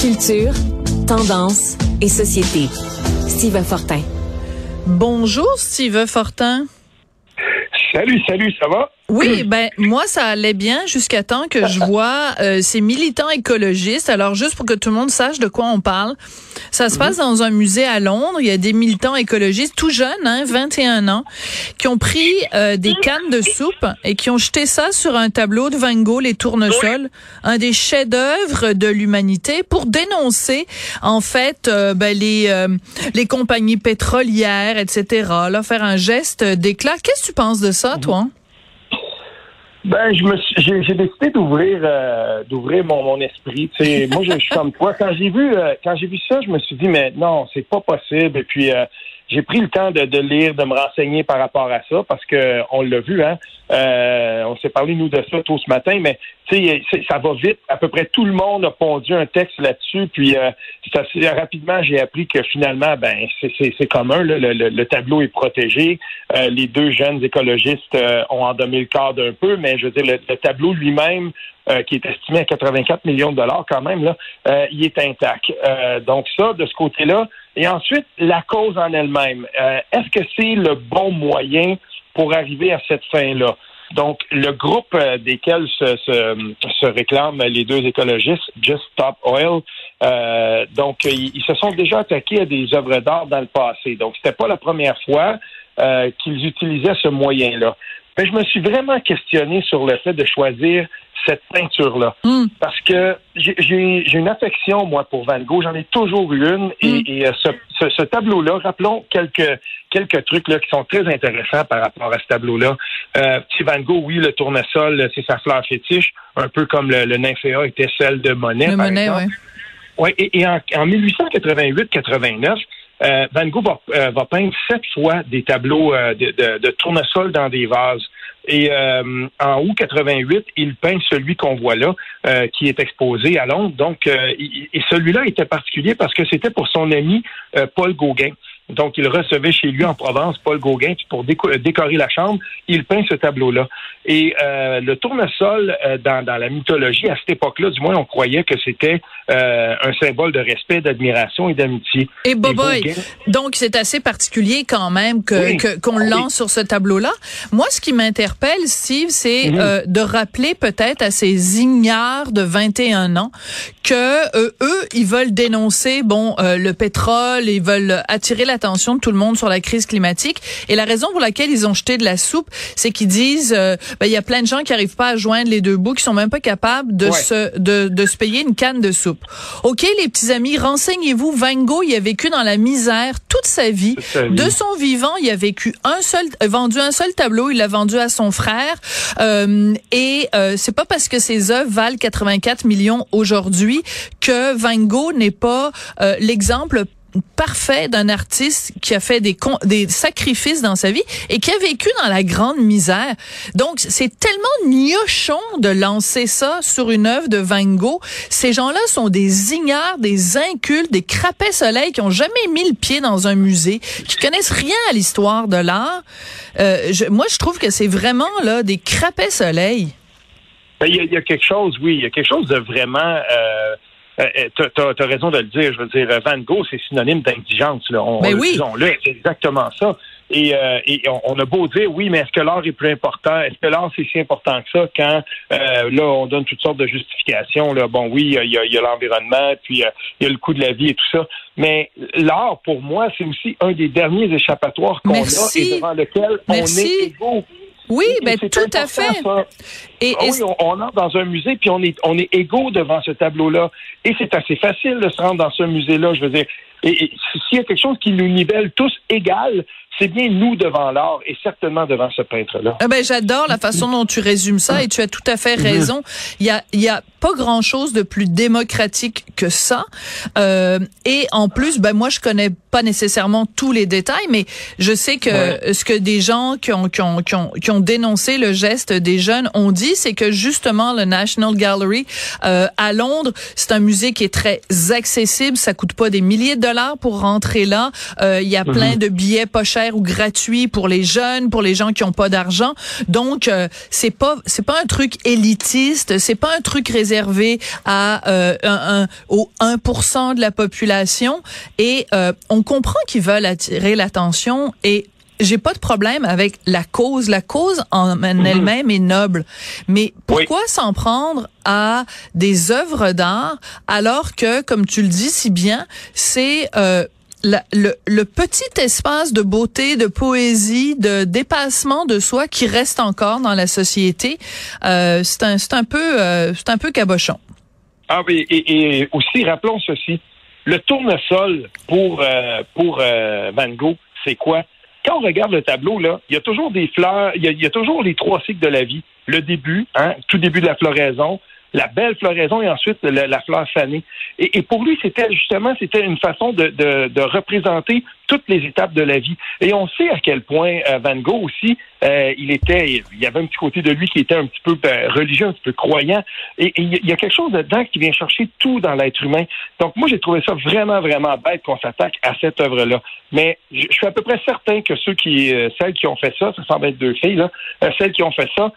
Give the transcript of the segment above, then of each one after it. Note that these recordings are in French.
Culture, tendance et société. Steve Fortin. Bonjour, Steve Fortin. Salut, salut, ça va? Oui, ben moi ça allait bien jusqu'à temps que je vois euh, ces militants écologistes. Alors juste pour que tout le monde sache de quoi on parle, ça se passe dans un musée à Londres. Il y a des militants écologistes tout jeunes, hein, 21 ans, qui ont pris euh, des cannes de soupe et qui ont jeté ça sur un tableau de Van Gogh, les tournesols, un des chefs-d'œuvre de l'humanité, pour dénoncer en fait euh, ben, les les compagnies pétrolières, etc. Là, faire un geste d'éclat. Qu'est-ce que tu penses de ça, toi? Ben, je me j'ai, décidé d'ouvrir euh, d'ouvrir mon, mon esprit. sais, moi, je, suis comme toi. Quand j'ai vu euh, quand j'ai vu ça, je me suis dit mais non, c'est pas possible. Et puis euh, j'ai pris le temps de, de, lire, de me renseigner par rapport à ça, parce que on l'a vu, hein. Euh, on s'est parlé nous de ça tôt ce matin, mais ça va vite. À peu près tout le monde a pondu un texte là-dessus, puis euh, rapidement j'ai appris que finalement, ben c'est commun. le, le, tableau est protégé. Euh, les deux jeunes écologistes euh, ont endommé le cadre d'un peu, mais je veux dire, le, tableau lui-même qui est estimé à 84 millions de dollars quand même, là, il est intact. donc ça, de ce côté-là, et ensuite, la cause en elle-même. Euh, est-ce que c'est le bon moyen pour arriver à cette fin-là? Donc, le groupe euh, desquels se, se, réclament les deux écologistes, Just Stop Oil, euh, donc ils, se sont déjà attaqués à des œuvres d'art dans le passé. Donc, c'était pas la première fois qu'ils utilisaient ce moyen-là. Mais je me suis vraiment questionné sur le fait de choisir cette peinture-là. Hmm. Parce que j'ai une affection, moi, pour Van Gogh. J'en ai toujours eu une. Et, hmm. euh, ce, ce, tableau-là, rappelons quelques, quelques trucs là, qui sont très intéressants par rapport à ce tableau-là. Euh, petit Van Gogh, oui, le tournesol, c'est sa fleur fétiche, un peu comme le, le nymphéa était celle de Monet. Le Monet, oui. Ouais, et, et en, en 1888-89, euh, Van Gogh va, euh, va, peindre sept fois des tableaux euh, de, de, de, tournesol dans des vases. Et en août 88, il peint celui qu'on voit là, qui est exposé à Londres. Donc, et celui-là était particulier parce que c'était pour son ami Paul Gauguin. Donc, il recevait chez lui en Provence Paul Gauguin pour décorer la chambre. Il peint ce tableau-là. Et euh, le tournesol, euh, dans, dans, la mythologie, à cette époque-là, du moins, on croyait que c'était euh, un symbole de respect, d'admiration et d'amitié. Et Boboy, donc c'est assez particulier quand même que qu'on ah lance sur ce tableau-là. Moi, ce qui m'interpelle, Steve, c'est mhm. de rappeler peut-être à ces ignares de 21 ans que eux, ils veulent dénoncer, bon, le pétrole, ils veulent attirer la attention de tout le monde sur la crise climatique. Et la raison pour laquelle ils ont jeté de la soupe, c'est qu'ils disent, euh, ben, il y a plein de gens qui arrivent pas à joindre les deux bouts, qui sont même pas capables de se de, de se payer une canne de soupe. Ok, les petits amis, renseignez-vous. Van Gogh, il a vécu dans la misère toute sa vie. De son vivant, il a vécu un seul, vendu un seul tableau. Il l'a vendu à son frère. Euh, et euh, c'est pas parce que ses œuvres valent 84 millions aujourd'hui que Van Gogh n'est pas euh, l'exemple parfait d'un artiste qui a fait des, des sacrifices dans sa vie et qui a vécu dans la grande misère. Donc, c'est tellement gnochon de lancer ça sur une œuvre de Van Gogh. Ces gens-là sont des ignares, des incultes, des crapets soleil qui ont jamais mis le pied dans un musée, qui connaissent rien à l'histoire de l'art. Euh, moi, je trouve que c'est vraiment là des crapets soleil. Ben, il y, a quelque chose, oui, il y a quelque chose de vraiment euh, tu as, raison de le dire. Je veux dire, Van Gogh, c'est synonyme d'indigence. On, ben oui. Disons-le, c'est exactement ça. Et, euh, on, a beau dire, oui, mais est-ce que l'art est plus important? Est-ce que l'art, c'est si important que ça quand, là, on donne toutes sortes de justifications? Là? Bon, oui, il y a, l'environnement, puis il y a le coût de la vie et tout ça. Mais l'art, pour moi, c'est aussi un des derniers échappatoires qu'on a et devant lequel on est égaux. Oui, ben tout à fait. Et, ah oui, on, entre dans un musée puis on est on est égaux devant ce tableau-là. Et c'est assez facile de se rendre dans ce musée-là. Je veux dire, et, s'il y a quelque chose qui nous nivelle tous égal, c'est bien nous devant l'art et certainement devant ce peintre-là. Ah ben, j'adore la façon dont tu résumes ça et tu as tout à fait raison. Il y a, il y a pas grand-chose de plus démocratique que ça. Euh, et en plus, ben moi, je connais pas nécessairement tous les détails, mais je sais que ce que des gens qui ont, qui, ont, qui, ont, qui ont dénoncé le geste des jeunes ont dit, c'est que justement, le National Gallery euh, à Londres, c'est un musée qui est très accessible. Ça coûte pas des milliers de dollars pour rentrer là. Euh, il y a plein mhm. de billets pas chers cher ou gratuit pour les jeunes, pour les gens qui ont pas d'argent. Donc euh, c'est pas c'est pas un truc élitiste, c'est pas un truc réservé à euh, un, un, au 1% de la population et euh, on comprend qu'ils veulent attirer l'attention et j'ai pas de problème avec la cause. La cause en mhm. elle-même est noble. Mais pourquoi s'en prendre à des œuvres d'art alors que, comme tu le dis si bien, c'est euh, le, le, petit espace de beauté, de poésie, de dépassement de soi qui reste encore dans la société, euh, c'est un, c'est un peu, euh, c'est un peu cabochon. Ah oui, et, et, aussi rappelons ceci, le tournesol pour euh, pour euh, Van Gogh, c'est quoi? Quand on regarde le tableau, là, il y a toujours des fleurs, il y a, toujours les trois cycles de la vie. Le début, hein, tout début de la floraison, la belle floraison et ensuite la, fleur fanée. Et, pour lui, c'était justement, c'était une façon de, de, représenter toutes les étapes de la vie. Et on sait à quel point euh, Van Gogh aussi, euh, il était, il y avait un petit côté de lui qui était un petit peu euh, religieux, un petit peu croyant. Et, il y a quelque chose dedans qui vient chercher tout dans l'être humain. Donc moi, j'ai trouvé ça vraiment, vraiment bête qu'on s'attaque à cette œuvre-là. Mais je, suis à peu près certain que ceux qui, celles qui ont fait ça, ça semble être deux filles là, celles qui ont fait ça,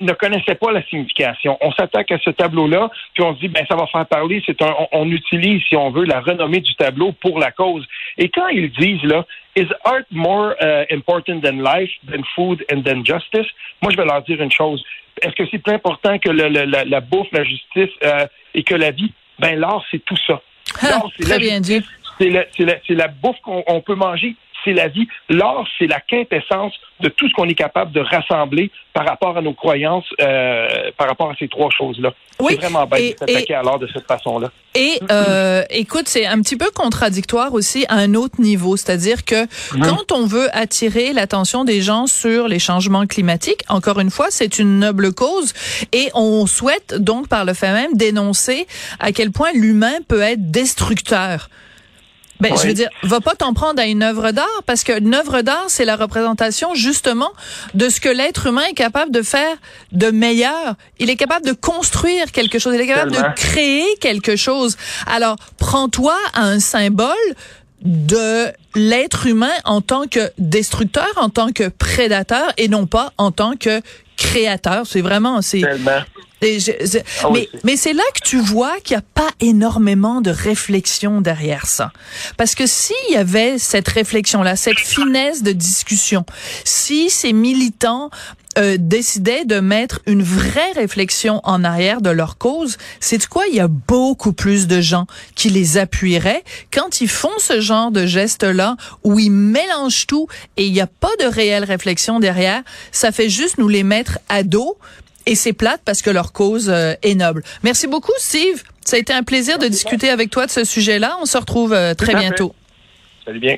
ne connaissaient pas la signification. On s'attaque à ce tableau-là, puis on se dit, ben ça va faire parler. C'est un, on, utilise, si on veut, la renommée du tableau pour la cause. Et quand ils disent là, is art more uh, important than life, than food and than justice? Moi, je vais leur dire une chose. Est-ce que c'est plus important que le, la, la, bouffe, la justice euh, et que la vie? Ben l'art, c'est tout ça. Ah, l'art, c'est la bien dit. C'est la, la, la, bouffe qu'on peut manger c'est la vie. L'art, c'est la quintessence de tout ce qu'on est capable de rassembler par rapport à nos croyances, euh, par rapport à ces trois choses-là. Oui, c'est vraiment bête de s'attaquer à l'art de cette façon-là. Et euh, écoute, c'est un petit peu contradictoire aussi à un autre niveau, c'est-à-dire que quand on veut attirer l'attention des gens sur les changements climatiques, encore une fois, c'est une noble cause et on souhaite donc par le fait même dénoncer à quel point l'humain peut être destructeur. Ben, je veux dire, va pas t'en prendre à une œuvre d'art parce qu'une œuvre d'art, c'est la représentation justement de ce que l'être humain est capable de faire de meilleur. Il est capable de construire quelque chose. Il est capable de créer quelque chose. Alors, prends-toi à un symbole de l'être humain en tant que destructeur, en tant que prédateur et non pas en tant que créateur. C'est vraiment, c'est, ah mais, mais c'est là que tu vois qu'il n'y a pas énormément de réflexion derrière ça. Parce que s'il y avait cette réflexion-là, cette finesse de discussion, si ces militants euh, décidaient de mettre une vraie réflexion en arrière de leur cause, c'est de quoi il y a beaucoup plus de gens qui les appuieraient quand ils font ce genre de geste-là où ils mélangent tout et il n'y a pas de réelle réflexion derrière. Ça fait juste nous les mettre à dos et c'est plate parce que leur cause euh, est noble. Merci beaucoup, Steve. Ça a été un plaisir de discuter avec toi de ce sujet-là. On se retrouve euh, très bientôt. Salut bien.